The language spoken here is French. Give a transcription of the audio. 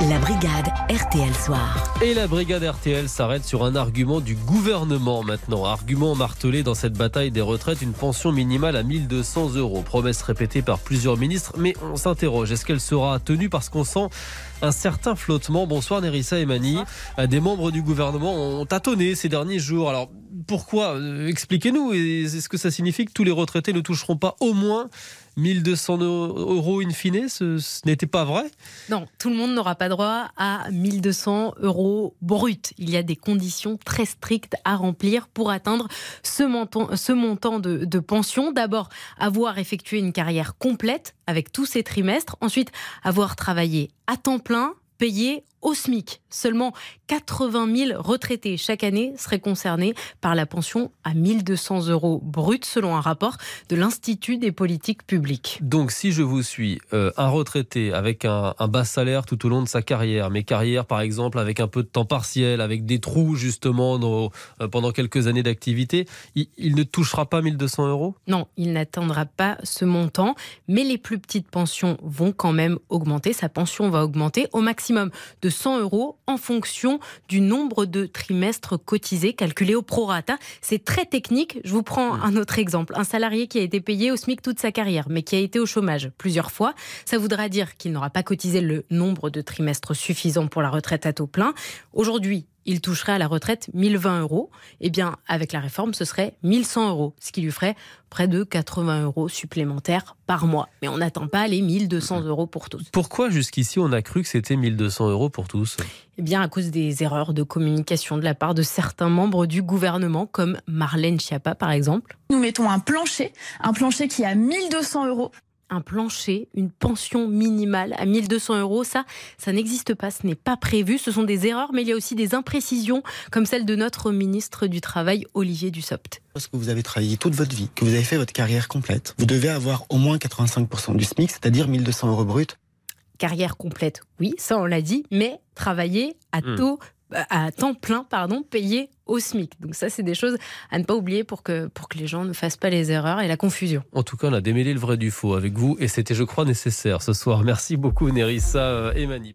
La brigade RTL Soir. Et la brigade RTL s'arrête sur un argument du gouvernement maintenant. Argument martelé dans cette bataille des retraites, une pension minimale à 1200 euros. Promesse répétée par plusieurs ministres, mais on s'interroge, est-ce qu'elle sera tenue parce qu'on sent un certain flottement? Bonsoir Nerissa et Mani. Des membres du gouvernement ont tâtonné ces derniers jours. Alors pourquoi euh, Expliquez-nous. Est-ce que ça signifie que tous les retraités ne toucheront pas au moins 1200 euros in fine? Ce, n'était pas vrai? Non, tout le monde n'aura pas droit à 1200 euros brut. Il y a des conditions très strictes à remplir pour atteindre ce montant, de, de pension. D'abord, avoir effectué une carrière complète avec tous ses trimestres. Ensuite, avoir travaillé à temps plein, payé au SMIC. Seulement 80 000 retraités chaque année seraient concernés par la pension à 1200 euros brut, selon un rapport de l'Institut des politiques publiques. Donc, si je vous suis, euh, un retraité avec un, bas salaire tout au long de sa carrière, mais carrière par exemple avec un peu de temps partiel, avec des trous justement euh, pendant quelques années d'activité, il, il, ne touchera pas 1200 euros? Non, il n'atteindra pas ce montant, mais les plus petites pensions vont quand même augmenter. Sa pension va augmenter au maximum de 100 euros en fonction du nombre de trimestres cotisés calculés au prorata. C'est très technique. Je vous prends un autre exemple. Un salarié qui a été payé au SMIC toute sa carrière, mais qui a été au chômage plusieurs fois, ça voudra dire qu'il n'aura pas cotisé le nombre de trimestres suffisant pour la retraite à taux plein. Aujourd'hui, il toucherait à la retraite 1020 euros. Eh bien, avec la réforme, ce serait 1100 euros, ce qui lui ferait près de 80 euros supplémentaires par mois. Mais on n'attend pas les 1200 euros pour tous. Pourquoi jusqu'ici on a cru que c'était 1200 euros pour tous? Eh bien, à cause des erreurs de communication de la part de certains membres du gouvernement, comme Marlène Schiappa par exemple. Nous mettons un plancher, un plancher qui a 1200 euros un plancher, une pension minimale à 1200 euros. Ça, ça n'existe pas, ce n'est pas prévu. Ce sont des erreurs, mais il y a aussi des imprécisions, comme celle de notre ministre du Travail, Olivier Dussopt. Parce que vous avez travaillé toute votre vie, que vous avez fait votre carrière complète, vous devez avoir au moins 85% du SMIC, c'est-à-dire 1200 euros brut. Carrière complète, oui, ça on l'a dit, mais travailler à hmm. taux à temps plein, pardon, payé au SMIC. Donc ça, c'est des choses à ne pas oublier pour que, pour que les gens ne fassent pas les erreurs et la confusion. En tout cas, on a démêlé le vrai du faux avec vous et c'était, je crois, nécessaire ce soir. Merci beaucoup, Nerissa et Mani.